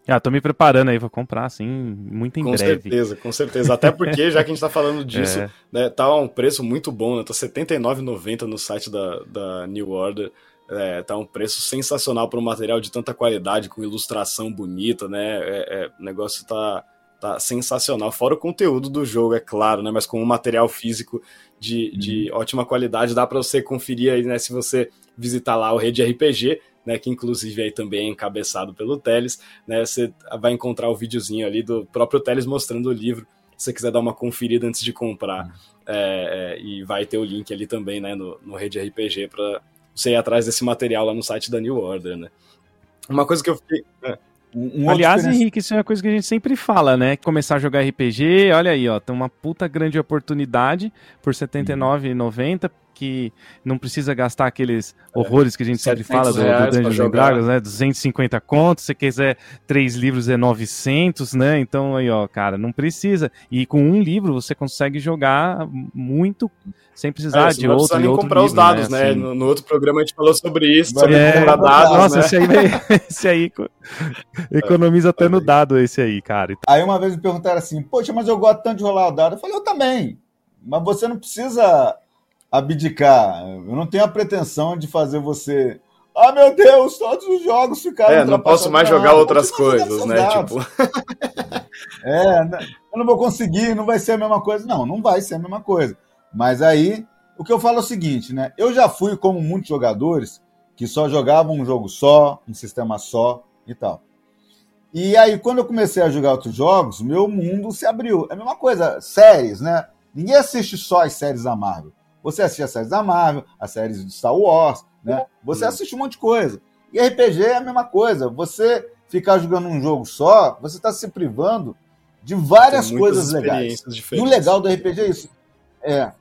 Ah, tô me preparando aí, vou comprar, assim, muito em com breve. Com certeza, com certeza. Até porque, já que a gente tá falando disso, é. né, tá um preço muito bom, né? Tá R$79,90 no site da, da New Order. É, tá um preço sensacional para um material de tanta qualidade, com ilustração bonita, né? É, é, o negócio tá, tá sensacional. Fora o conteúdo do jogo, é claro, né? Mas com um material físico de, de uhum. ótima qualidade, dá para você conferir aí, né? Se você visitar lá o Rede RPG, né? Que inclusive aí também é encabeçado pelo Teles, né? Você vai encontrar o videozinho ali do próprio Teles mostrando o livro. Se você quiser dar uma conferida antes de comprar. Uhum. É, é, e vai ter o link ali também, né? No, no Rede RPG para você ir atrás desse material lá no site da New Order, né? Uma coisa que eu fiquei. É. Um Aliás, Henrique, isso é uma coisa que a gente sempre fala, né? Começar a jogar RPG, olha aí, ó, tem uma puta grande oportunidade por R$ 79,90 que não precisa gastar aqueles é. horrores que a gente sempre fala do, do Dungeons and Dragons, né? 250 contos, se quiser três livros é 900, né? Então aí, ó, cara, não precisa. E com um livro você consegue jogar muito sem precisar é, de outro. Não precisa nem outro comprar livro, os dados, né? né? No, no, outro programa a gente falou sobre isso, sobre é, comprar dados, Nossa, né? esse aí, esse aí economiza até no dado esse aí, cara. Aí uma vez me perguntaram assim, poxa, mas eu gosto tanto de rolar o dado. Eu falei, eu também. Mas você não precisa abdicar. Eu não tenho a pretensão de fazer você. Ah, meu Deus, todos os jogos ficaram. É, não posso mais jogar outras coisas, né? Tipo... é, né? eu não vou conseguir, não vai ser a mesma coisa. Não, não vai ser a mesma coisa. Mas aí, o que eu falo é o seguinte, né? Eu já fui como muitos jogadores que só jogavam um jogo só, um sistema só e tal. E aí, quando eu comecei a jogar outros jogos, meu mundo se abriu. É a mesma coisa, séries, né? Ninguém assiste só as séries da Marvel. Você assiste as séries da Marvel, as séries de Star Wars, né? Você assiste um monte de coisa. E RPG é a mesma coisa. Você ficar jogando um jogo só, você está se privando de várias coisas legais. E o legal do RPG é isso. É.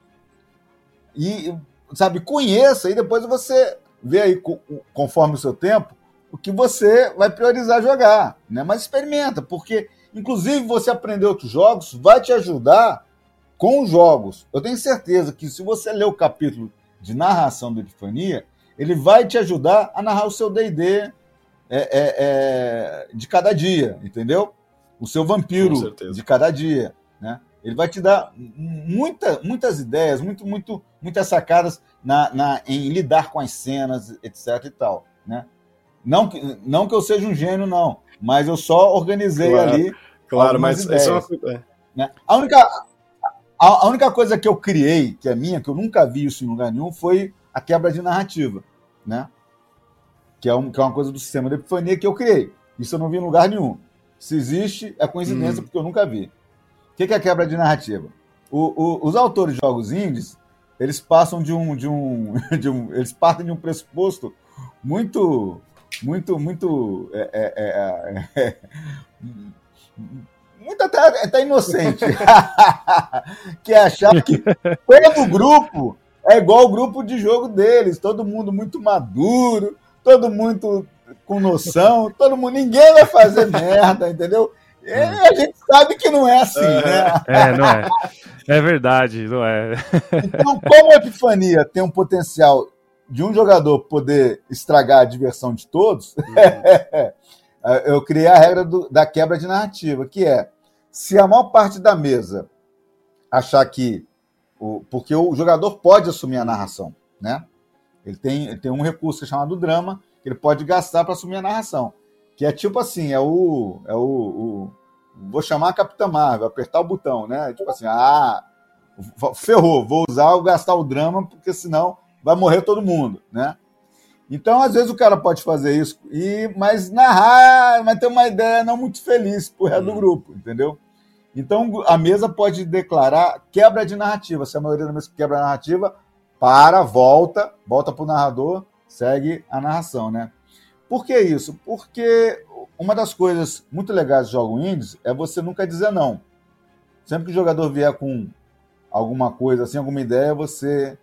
E, sabe, conheça e depois você vê aí, conforme o seu tempo, o que você vai priorizar jogar, né? Mas experimenta, porque inclusive você aprender outros jogos vai te ajudar com os jogos. Eu tenho certeza que se você ler o capítulo de narração do Epifania, ele vai te ajudar a narrar o seu D&D é, é, é, de cada dia, entendeu? O seu vampiro de cada dia, né? Ele vai te dar muita, muitas ideias, muito, muito, muitas sacadas na, na, em lidar com as cenas, etc e tal, né? Não que, não que eu seja um gênio, não, mas eu só organizei claro, ali. Claro, mas ideias, é uma... É. Né? A, única, a, a, única coisa que eu criei, que é minha, que eu nunca vi isso em lugar nenhum, foi a quebra de narrativa, né? Que é, um, que é uma coisa do sistema de epifania que eu criei. Isso eu não vi em lugar nenhum. Se existe, é coincidência, hum. porque eu nunca vi. O que é a quebra de narrativa? O, o, os autores de jogos indies, eles passam de um, de um, de um, eles partem de um pressuposto muito muito, muito. É, é, é, é muito até, até inocente. que é achar que todo grupo é igual o grupo de jogo deles, todo mundo muito maduro, todo mundo com noção, todo mundo, ninguém vai fazer merda, entendeu? E a gente sabe que não é assim, né? É, não é. É verdade, não é. Então, como a Epifania tem um potencial de um jogador poder estragar a diversão de todos, uhum. eu criei a regra do, da quebra de narrativa, que é se a maior parte da mesa achar que. O, porque o jogador pode assumir a narração, né? Ele tem, ele tem um recurso chamado drama, que ele pode gastar para assumir a narração. Que é tipo assim, é o. É o, o vou chamar a Capitã Marvel, apertar o botão, né? Tipo assim, ah, ferrou, vou usar, vou gastar o drama, porque senão vai morrer todo mundo, né? Então, às vezes, o cara pode fazer isso, e, mas narrar, mas ter uma ideia não muito feliz pro resto do hum. grupo, entendeu? Então, a mesa pode declarar quebra de narrativa. Se a maioria da mesa quebra a narrativa, para, volta, volta pro narrador, segue a narração, né? Por que isso? Porque uma das coisas muito legais do jogo indies é você nunca dizer não. Sempre que o jogador vier com alguma coisa, assim, alguma ideia, você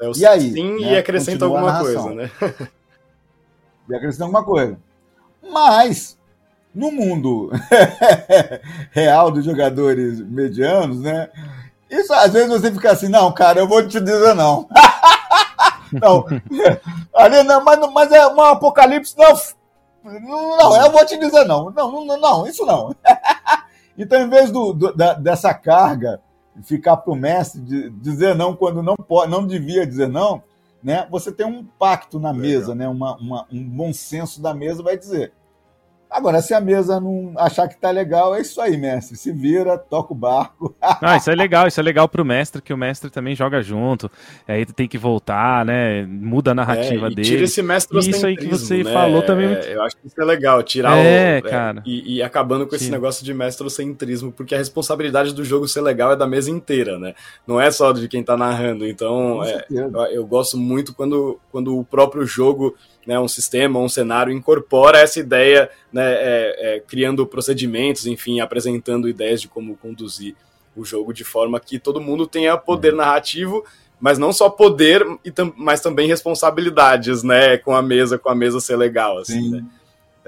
é o e aí, sim né? e acrescenta alguma coisa, né? e acrescenta alguma coisa. Mas, no mundo real dos jogadores medianos, né? Isso às vezes você fica assim, não, cara, eu vou te dizer não. não, ali não, mas, mas é um apocalipse, não. Não, eu vou te dizer não. Não, não, não isso não. então, em vez do, do da, dessa carga ficar para o mestre de dizer não quando não pode, não devia dizer não, né? Você tem um pacto na mesa, né? Uma, uma, um bom senso da mesa vai dizer Agora, se a mesa não achar que tá legal, é isso aí, mestre. Se vira, toca o barco. ah, isso é legal, isso é legal pro mestre, que o mestre também joga junto. Aí tem que voltar, né? Muda a narrativa é, dele. Tira esse mestre Isso aí que você né? falou também. É, eu acho que isso é legal, tirar é, o. É, cara. E, e, acabando com esse negócio de mestrocentrismo, porque a responsabilidade do jogo ser legal é da mesa inteira, né? Não é só de quem tá narrando. Então, é, eu, eu gosto muito quando, quando o próprio jogo né, um sistema, um cenário incorpora essa ideia, né, é, é, criando procedimentos, enfim, apresentando ideias de como conduzir o jogo de forma que todo mundo tenha poder uhum. narrativo, mas não só poder, mas também responsabilidades, né, com a mesa, com a mesa ser legal, assim, né?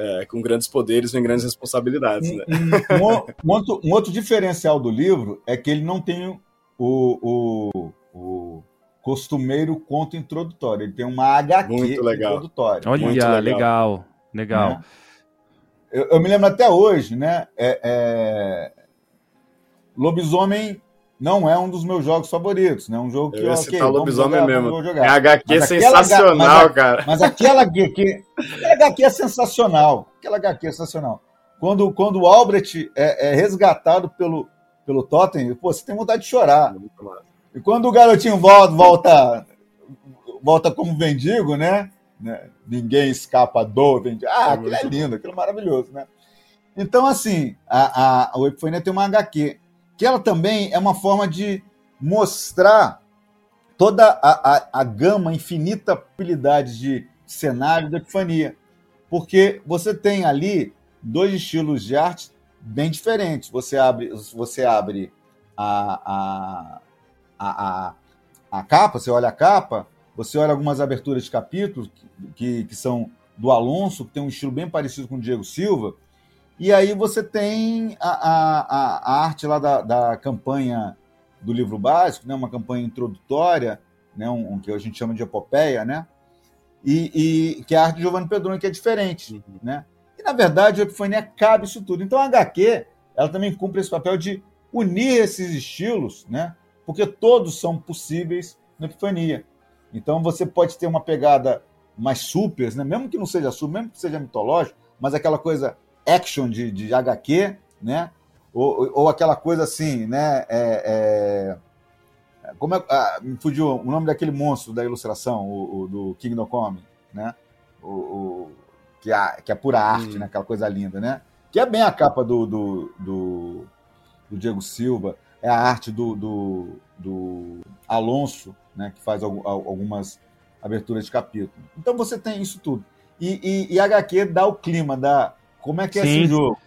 É, com grandes poderes vem grandes responsabilidades. Né? Um, um, outro, um, outro, diferencial do livro é que ele não tem o, o, o costumeiro conto introdutório. Ele tem uma HQ Muito legal. introdutória. Olha, legal. legal. legal. Né? Eu, eu, me lembro até hoje, né? É, é... Lobisomem não é um dos meus jogos favoritos, né? Um jogo que eu ia okay, Lobisomem jogar, mesmo. Jogar. É HQ mas sensacional, mas, cara. Mas aquela HQ, aquela HQ é sensacional. Aquela HQ é sensacional. Quando, quando o Albrecht é, é resgatado pelo, pelo Totem, pô, você tem vontade de chorar. Muito massa. E quando o garotinho volta, volta, volta como mendigo, né? né? Ninguém escapa do mendigo. Ah, é aquilo é lindo, aquilo é maravilhoso, né? Então, assim, a, a, o Epifania tem uma HQ, que ela também é uma forma de mostrar toda a, a, a gama, infinita habilidade de cenário da Epifania. Porque você tem ali dois estilos de arte bem diferentes. Você abre, você abre a, a, a, a, a capa, você olha a capa, você olha algumas aberturas de capítulos que, que, são do Alonso, que tem um estilo bem parecido com o Diego Silva. E aí você tem a, a, a arte lá da, da campanha do livro básico, né? uma campanha introdutória, né? um, um que a gente chama de epopeia, né? E, e, que é a arte de Giovanni Pedroni, que é diferente. Uhum. Né? E, na verdade, a Epifania cabe isso tudo. Então, a HQ ela também cumpre esse papel de unir esses estilos, né? Porque todos são possíveis na Epifania. Então, você pode ter uma pegada mais super, né? mesmo que não seja super, mesmo que seja mitológico, mas aquela coisa action de, de HQ, né? Ou, ou aquela coisa assim, né? É, é... Como é, ah, me fugiu o nome daquele monstro da ilustração, o, o do Kingdom Come, né? O, o, que, é, que é pura arte, hum. né? Aquela coisa linda, né? Que é bem a capa do, do, do, do Diego Silva, é a arte do, do, do Alonso, né? Que faz algumas aberturas de capítulo. Então você tem isso tudo. E, e, e HQ dá o clima, dá como é que é Sim. esse jogo?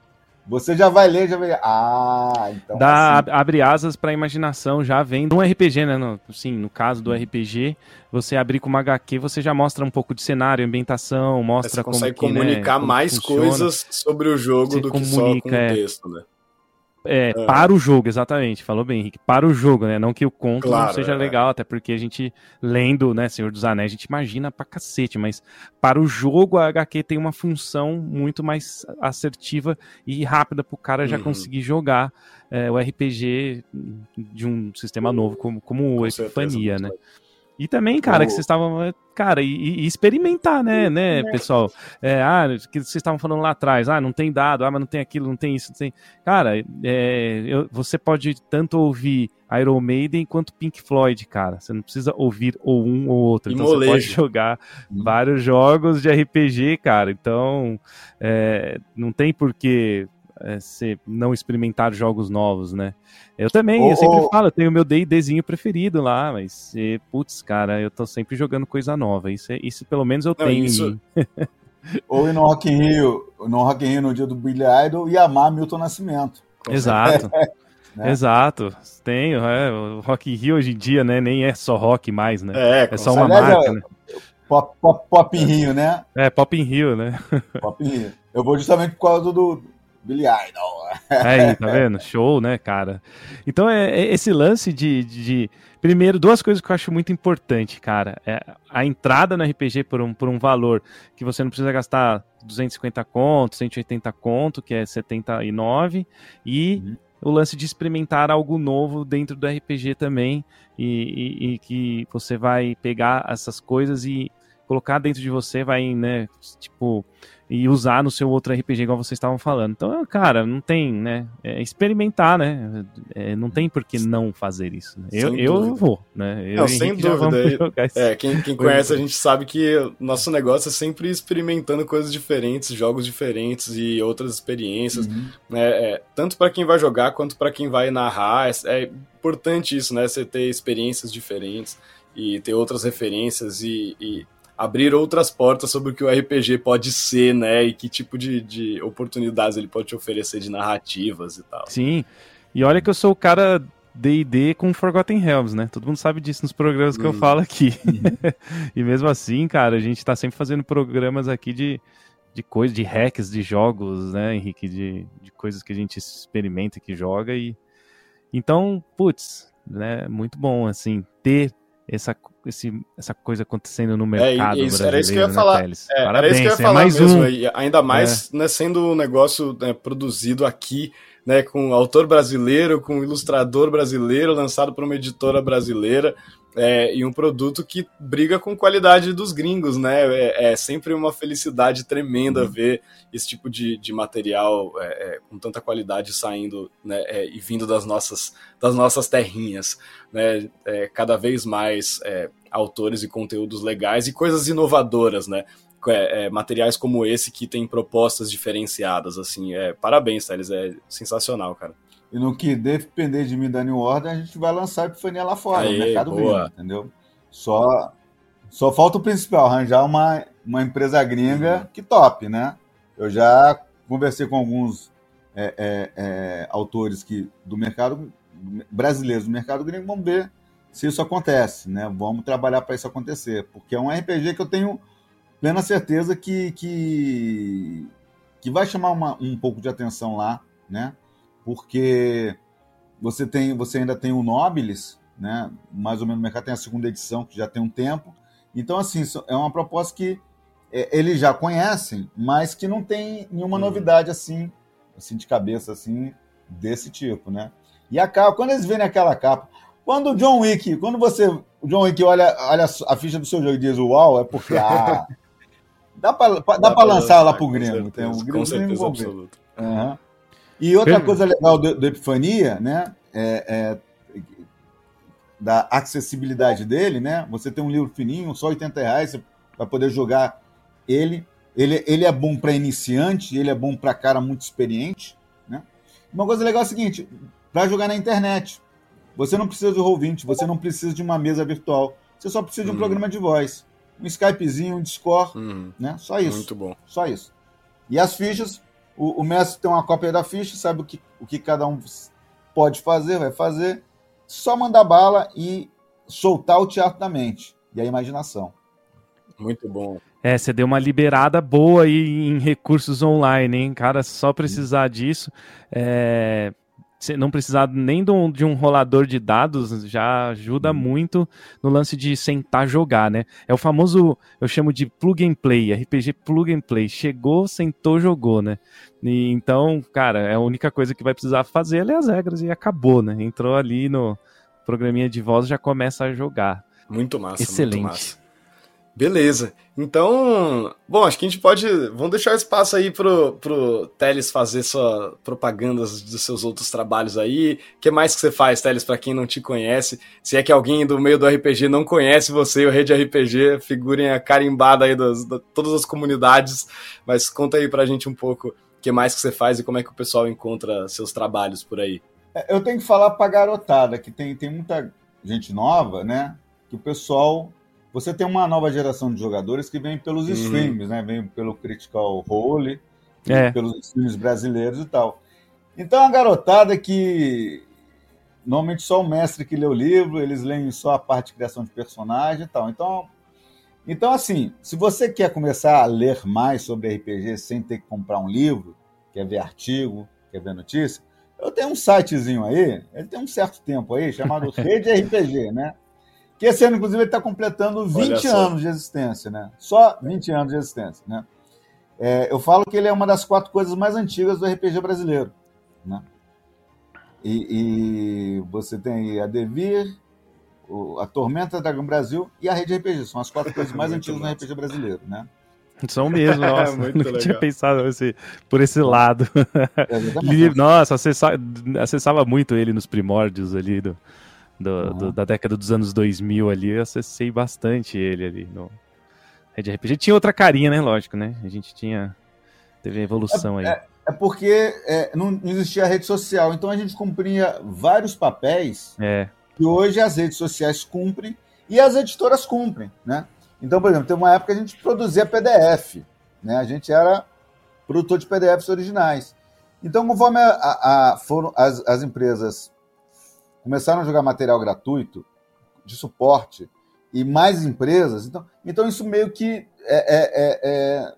Você já vai ler, já vai. Ah, então. Dá, assim. abre asas para a imaginação, já vem um RPG, né? No, sim, no caso do RPG, você abrir com uma HQ, você já mostra um pouco de cenário, ambientação, mostra você como. Você consegue que, né, comunicar né, mais funciona. coisas sobre o jogo você do que só com o é. texto, né? É, é, para o jogo, exatamente. Falou bem, Henrique. Para o jogo, né? Não que o conto claro, não seja é. legal, até porque a gente, lendo, né, Senhor dos Anéis, a gente imagina pra cacete, mas para o jogo a HQ tem uma função muito mais assertiva e rápida pro cara já uhum. conseguir jogar é, o RPG de um sistema novo como, como o Epifania, né? E também, cara, que vocês estavam. Cara, e, e, experimentar, né, né, pessoal? É, ah, que vocês estavam falando lá atrás, ah, não tem dado, ah, mas não tem aquilo, não tem isso, não tem. Cara, é, eu, você pode tanto ouvir Iron Maiden quanto Pink Floyd, cara. Você não precisa ouvir ou um ou outro. Então você pode jogar hum. vários jogos de RPG, cara. Então, é, não tem porquê é, se não experimentar jogos novos, né? Eu também, eu sempre falo, eu tenho o meu D&Dzinho preferido lá, mas, putz, cara, eu tô sempre jogando coisa nova, isso, é, isso pelo menos eu não, tenho isso... Ou ir no Rock in Rio, no Rock in Rio no dia do Billy Idol e amar Milton Nascimento. Exato. né? Exato, tenho. É, o Rock in Rio hoje em dia, né, nem é só rock mais, né? É, é só uma marca, é, né? Pop, pop, pop in Rio, né? É, Pop in Rio, né? Pop in Rio. Eu vou justamente por causa do, Billy Idol. Aí, tá vendo? Show, né, cara? Então, é, é esse lance de, de, de, Primeiro, duas coisas que eu acho muito importante, cara. É a entrada no RPG por um, por um valor que você não precisa gastar 250 conto, 180 conto, que é 79, e uhum. o lance de experimentar algo novo dentro do RPG também, e, e, e que você vai pegar essas coisas e colocar dentro de você, vai, né, tipo e usar no seu outro RPG, igual vocês estavam falando. Então, cara, não tem, né? É experimentar, né? É, não tem por que não fazer isso. Né? Eu, eu vou, né? Eu não, sem dúvida. É, quem, quem conhece a gente sabe que nosso negócio é sempre experimentando coisas diferentes, jogos diferentes e outras experiências, uhum. né? É, tanto para quem vai jogar quanto para quem vai narrar. É, é importante isso, né? Você ter experiências diferentes e ter outras referências e, e abrir outras portas sobre o que o RPG pode ser, né? E que tipo de, de oportunidades ele pode te oferecer de narrativas e tal. Sim. E olha que eu sou o cara D&D com Forgotten Realms, né? Todo mundo sabe disso nos programas que hum. eu falo aqui. Uhum. e mesmo assim, cara, a gente tá sempre fazendo programas aqui de, de coisas, de hacks de jogos, né, Henrique? De, de coisas que a gente experimenta, que joga e... Então, putz, né, muito bom, assim, ter essa, esse, essa coisa acontecendo no é, mercado é, isso, Era isso que eu ia né, falar. É, era isso que eu ia falar mais mesmo. Um. Ainda mais é. né, sendo um negócio né, produzido aqui, né, com autor brasileiro, com ilustrador brasileiro, lançado por uma editora brasileira. É, e um produto que briga com qualidade dos gringos, né? É, é sempre uma felicidade tremenda uhum. ver esse tipo de, de material é, é com tanta qualidade saindo né, é, e vindo das nossas, das nossas terrinhas, né? É, cada vez mais autores e conteúdos legais e coisas inovadoras, né? materiais como esse que tem propostas diferenciadas, assim, é, parabéns, Thales, é sensacional, cara. E no que depender de mim da New Order, a gente vai lançar a Epifania lá fora, Aê, no mercado gringo, entendeu? Só, só falta o principal, arranjar uma, uma empresa gringa uhum. que top, né? Eu já conversei com alguns é, é, é, autores que, do mercado brasileiros do mercado gringo, vamos ver se isso acontece, né? Vamos trabalhar para isso acontecer, porque é um RPG que eu tenho plena certeza que, que, que vai chamar uma, um pouco de atenção lá, né? Porque você tem, você ainda tem o Nobilis, né? Mais ou menos no mercado tem a segunda edição que já tem um tempo. Então assim é uma proposta que é, eles já conhecem, mas que não tem nenhuma uhum. novidade assim, assim de cabeça assim desse tipo, né? E a capa, quando eles veem aquela capa, quando o John Wick, quando você, o John Wick olha, olha a ficha do seu jogo e diz uau, é porque ah, dá para dá, dá para lançar lá pro Grêmio, tem um com certeza absoluta. Uhum. E outra coisa legal do, do Epifania, né, é, é, da acessibilidade dele, né? Você tem um livro fininho, só 80 reais, você vai poder jogar ele. Ele, ele é bom para iniciante, ele é bom para cara muito experiente. Né? Uma coisa legal é o seguinte: para jogar na internet, você não precisa de Roll20, você não precisa de uma mesa virtual, você só precisa de um uhum. programa de voz, um Skypezinho, um Discord, uhum. né? Só isso. Muito bom. Só isso. E as fichas, o, o mestre tem uma cópia da ficha, sabe o que, o que cada um pode fazer, vai fazer. Só mandar bala e soltar o teatro da mente e a imaginação. Muito bom. É, você deu uma liberada boa aí em recursos online, hein? Cara, só precisar disso. É, não precisar nem de um, rolador de dados já ajuda hum. muito no lance de sentar jogar, né? É o famoso, eu chamo de plug and play, RPG plug and play. Chegou, sentou, jogou, né? E, então, cara, é a única coisa que vai precisar fazer é ler as regras e acabou, né? Entrou ali no programinha de voz já começa a jogar. Muito massa, Excelente. Muito massa. Beleza. Então, bom, acho que a gente pode. Vamos deixar espaço aí pro, pro Teles fazer sua propaganda dos seus outros trabalhos aí. O que mais que você faz, Teles, para quem não te conhece? Se é que alguém do meio do RPG não conhece você, o Rede RPG, figurem a carimbada aí das, das, todas as comunidades. Mas conta aí pra gente um pouco o que mais que você faz e como é que o pessoal encontra seus trabalhos por aí. É, eu tenho que falar pra garotada, que tem, tem muita gente nova, né? Que o pessoal você tem uma nova geração de jogadores que vem pelos uhum. streams, né? Vem pelo Critical Role, é. pelos streams brasileiros e tal. Então, a garotada que normalmente só o mestre que lê o livro, eles leem só a parte de criação de personagem e tal. Então, então, assim, se você quer começar a ler mais sobre RPG sem ter que comprar um livro, quer ver artigo, quer ver notícia, eu tenho um sitezinho aí, ele tem um certo tempo aí, chamado Rede RPG, né? Que esse ano, inclusive, ele está completando 20 anos de existência, né? Só 20 anos de existência, né? É, eu falo que ele é uma das quatro coisas mais antigas do RPG brasileiro, né? E, e você tem a Devir, a Tormenta Dragão Brasil e a Rede RPG. São as quatro coisas mais antigas do RPG brasileiro, né? São mesmo, nossa. Nunca tinha pensado esse, por esse lado. É, nossa, acessava, acessava muito ele nos primórdios ali do, do, uhum. do, da década dos anos 2000 ali, eu acessei bastante ele ali no Red RPG. Tinha outra carinha, né? Lógico, né? A gente tinha. Teve evolução é, aí. É, é porque é, não existia rede social, então a gente cumpria vários papéis é. que hoje as redes sociais cumprem e as editoras cumprem, né? Então, por exemplo, tem uma época que a gente produzia PDF, né? A gente era produtor de PDFs originais. Então, conforme a, a, a foram as, as empresas começaram a jogar material gratuito de suporte e mais empresas. Então, então isso meio que é, é, é, é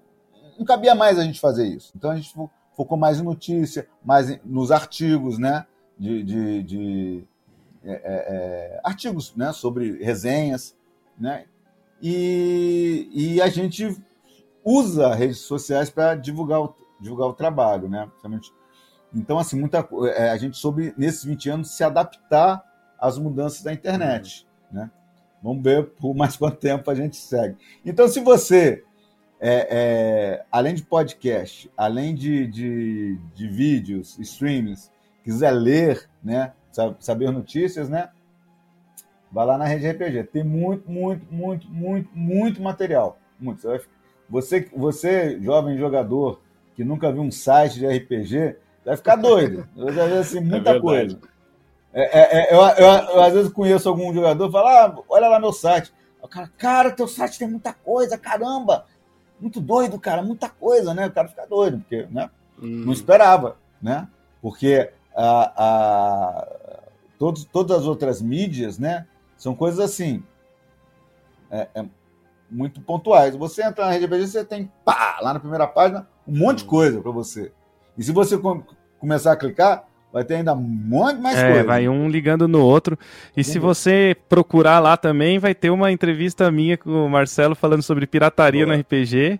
não cabia mais a gente fazer isso. Então a gente focou mais em notícia, mais nos artigos, né? De, de, de é, é, artigos, né? Sobre resenhas, né? E, e a gente usa redes sociais para divulgar o, divulgar o trabalho, né? Principalmente então, assim, muita, é, a gente soube, nesses 20 anos, se adaptar às mudanças da internet. Uhum. Né? Vamos ver por mais quanto tempo a gente segue. Então, se você, é, é, além de podcast, além de, de, de vídeos, streamings, quiser ler, né, saber notícias, né, vai lá na Rede RPG. Tem muito, muito, muito, muito, muito material. Muito. Você, você, jovem jogador, que nunca viu um site de RPG, vai ficar doido. Eu já vi assim, é muita é coisa. É, é, eu, eu, eu, às vezes conheço algum jogador e falo, ah, olha lá meu site. O cara, cara, teu site tem muita coisa, caramba. Muito doido, cara, muita coisa, né? O cara fica doido, porque né? Hum. não esperava, né? Porque a, a, todos, todas as outras mídias, né? São coisas assim. É, é muito pontuais. Você entra na rede RPG, você tem pá, lá na primeira página um monte de coisa para você. E se você com, começar a clicar, vai ter ainda um monte mais é, coisa. Vai um ligando no outro. E Entendeu? se você procurar lá também, vai ter uma entrevista minha com o Marcelo falando sobre pirataria Boa. no RPG.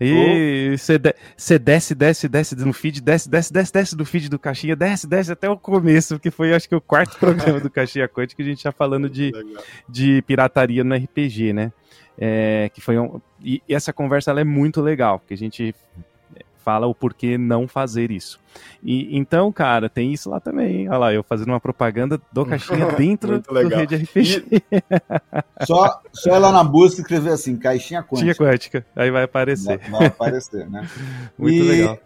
E você de, desce, desce, desce no feed, desce, desce, desce, desce do feed do Caixinha, desce, desce até o começo, que foi acho que o quarto programa do Caixinha Quântica que a gente tá falando de, de pirataria no RPG, né? É, que foi um, e, e essa conversa é muito legal, porque a gente fala o porquê não fazer isso. E então, cara, tem isso lá também. Olha lá, eu fazendo uma propaganda do caixinha dentro do Rede RPG. só, só lá na busca escrever assim, caixinha quântica. Caixinha quântica, aí vai aparecer. Vai, vai aparecer, né? Muito e, legal.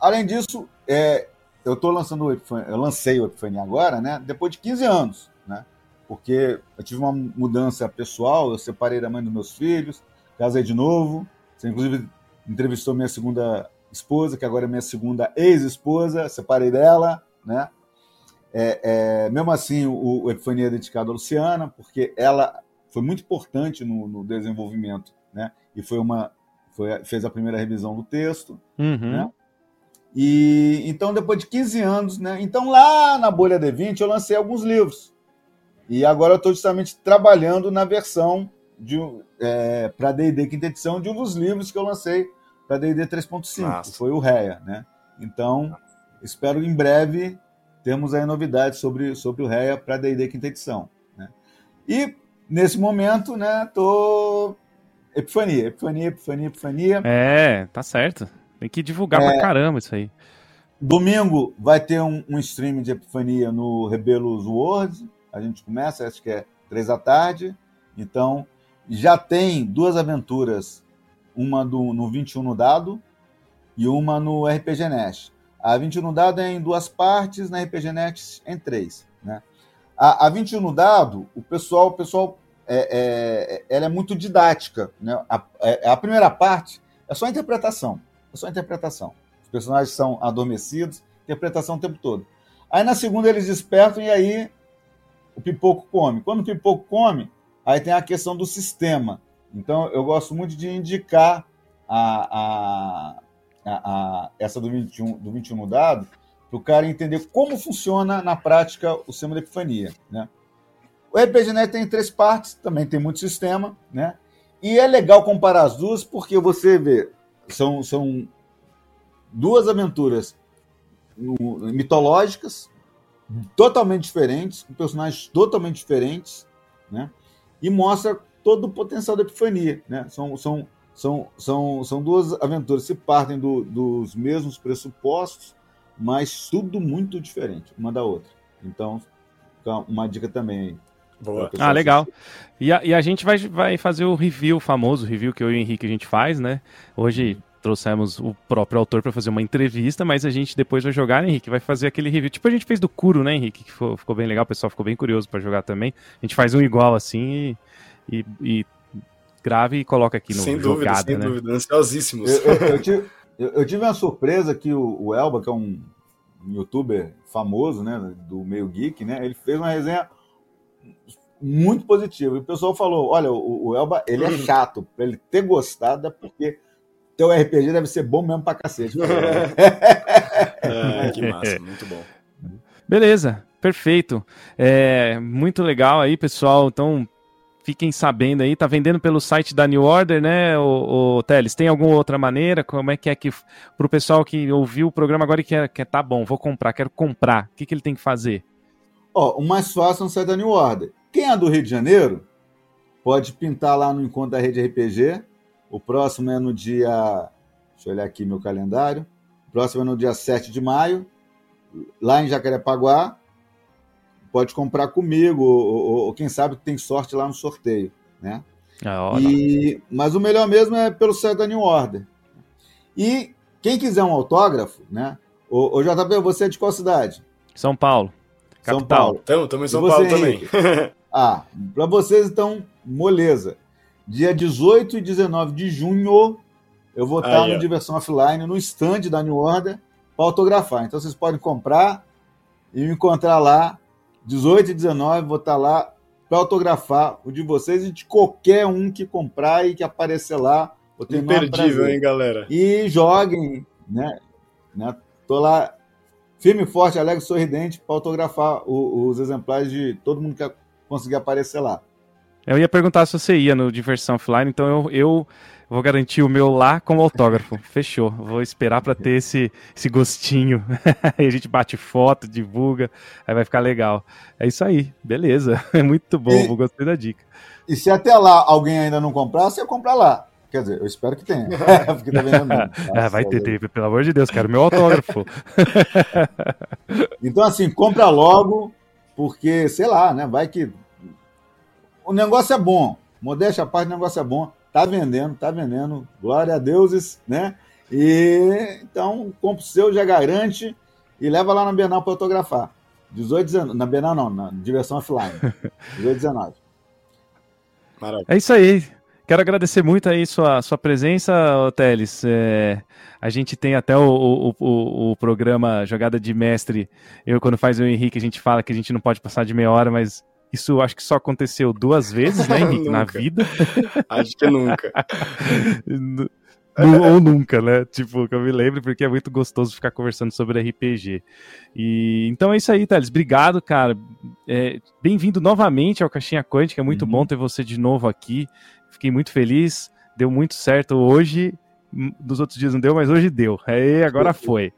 Além disso, é, eu tô lançando o Epifania, eu lancei o Epifania agora, né? Depois de 15 anos, né? Porque eu tive uma mudança pessoal, eu separei da mãe dos meus filhos, casei de novo. Você, inclusive, entrevistou minha segunda esposa, que agora é minha segunda ex-esposa, separei dela, né? É, é, mesmo assim, o, o Epifania é dedicado a Luciana, porque ela foi muito importante no, no desenvolvimento, né? E foi uma, foi, fez a primeira revisão do texto, uhum. né? E então, depois de 15 anos, né? Então, lá na Bolha D20, eu lancei alguns livros. E agora eu estou justamente trabalhando na versão é, para D&D quinta edição de um dos livros que eu lancei para D&D 3.5, que foi o REA, né? Então, espero em breve termos aí novidades sobre, sobre o REA para D&D quinta edição, né? E nesse momento, né, tô epifania, epifania, epifania, epifania. É, tá certo. Tem que divulgar é, pra caramba isso aí. Domingo vai ter um, um stream de epifania no Rebelos World. A gente começa, acho que é três da tarde. Então, já tem duas aventuras uma do, no 21 no dado e uma no RPG Next. A 21 no dado é em duas partes, na RPG Next em três. Né? A, a 21 no dado, o pessoal, o pessoal é, é, ela é muito didática. Né? A, é, a primeira parte é só interpretação. É só interpretação. Os personagens são adormecidos, interpretação o tempo todo. Aí na segunda eles despertam e aí o pipoco come. Quando o pipoco come, aí tem a questão do sistema. Então, eu gosto muito de indicar a, a, a, essa do 21, do 21 no dado para o cara entender como funciona na prática o sistema de epifania. Né? O RPGNet tem três partes, também tem muito sistema, né? E é legal comparar as duas porque você vê, são, são duas aventuras mitológicas, totalmente diferentes, com personagens totalmente diferentes, né? E mostra todo o potencial da epifania. Né? São, são, são, são, são duas aventuras que partem do, dos mesmos pressupostos, mas tudo muito diferente uma da outra. Então, uma dica também. Boa. Ah, legal. E a, e a, gente vai, vai fazer o review, o famoso review que eu e o Henrique a gente faz, né? Hoje trouxemos o próprio autor para fazer uma entrevista, mas a gente depois vai jogar, né, Henrique? Vai fazer aquele review. Tipo a gente fez do Kuro, né, Henrique? Que ficou, ficou bem legal, o pessoal ficou bem curioso para jogar também. A gente faz um igual assim e e, e grave e coloca aqui no sem dúvida, jogada, sem né? dúvida, ansiosíssimos. Eu, eu, eu, tive, eu, tive, uma surpresa que o, o, Elba, que é um youtuber famoso, né, do meio geek, né, ele fez uma resenha muito positiva. E o pessoal falou, olha, o, o Elba, ele é chato, pra ele ter gostado é porque teu RPG deve ser bom mesmo pra cacete. é, que massa, muito bom. Beleza, perfeito. É, muito legal aí, pessoal. Então, fiquem sabendo aí, tá vendendo pelo site da New Order, né, o, o Teles? Tem alguma outra maneira? Como é que é que pro pessoal que ouviu o programa agora e quer, quer tá bom, vou comprar, quero comprar, o que, que ele tem que fazer? Ó, oh, o mais fácil é no site da New Order. Quem é do Rio de Janeiro pode pintar lá no encontro da Rede RPG. O próximo é no dia. Deixa eu olhar aqui meu calendário. O próximo é no dia 7 de maio, lá em Jacarepaguá pode comprar comigo, ou, ou, ou quem sabe tem sorte lá no sorteio, né? Ah, e, mas o melhor mesmo é pelo site da New Order. E quem quiser um autógrafo, né? O, o JP, você é de qual cidade? São Paulo. Capital. São Paulo. Então, também São Paulo também. ah, para vocês então, moleza. Dia 18 e 19 de junho, eu vou estar no Diversão Offline, no stand da New Order, para autografar. Então vocês podem comprar e me encontrar lá 18 e 19, vou estar lá para autografar o de vocês e de qualquer um que comprar e que aparecer lá. Imperdível, hein, galera? E joguem, né? né? Tô lá firme e forte, alegre e sorridente para autografar o, os exemplares de todo mundo que conseguir aparecer lá. Eu ia perguntar se você ia no Diversão Offline, então eu, eu vou garantir o meu lá como autógrafo. Fechou. Vou esperar para ter esse, esse gostinho. aí a gente bate foto, divulga, aí vai ficar legal. É isso aí, beleza. É muito bom, e, gostei da dica. E se até lá alguém ainda não comprar, você compra lá. Quer dizer, eu espero que tenha. Porque tá vendo tá? ah, vai ter, ter, pelo amor de Deus, quero meu autógrafo. então, assim, compra logo, porque, sei lá, né? Vai que. O negócio é bom. Modéstia à parte, o negócio é bom. Tá vendendo, tá vendendo. Glória a deuses, né? E então, compra o seu, já garante e leva lá na Bienal para autografar. 18, 19, na Bienal não, na diversão offline. 18, 19. Maravilha. É isso aí. Quero agradecer muito aí sua, sua presença, Teles. É, a gente tem até o, o, o, o, programa Jogada de Mestre. Eu, quando faz o Henrique, a gente fala que a gente não pode passar de meia hora, mas isso acho que só aconteceu duas vezes, né, Henrique, na vida. acho que nunca. ou nunca, né? Tipo, que eu me lembro, porque é muito gostoso ficar conversando sobre RPG. E então é isso aí, Thales. Obrigado, cara. É, Bem-vindo novamente ao Caixinha Quântica. É muito uhum. bom ter você de novo aqui. Fiquei muito feliz, deu muito certo hoje. Dos outros dias não deu, mas hoje deu. Aí agora foi.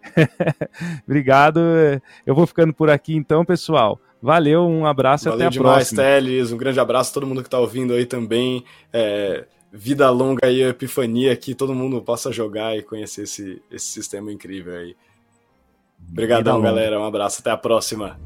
Obrigado. Eu vou ficando por aqui então, pessoal. Valeu, um abraço Valeu e até a demais, próxima. Teles. Um grande abraço a todo mundo que está ouvindo aí também. É, vida longa aí, epifania, que todo mundo possa jogar e conhecer esse, esse sistema incrível aí. Obrigadão, galera. Um abraço. Até a próxima.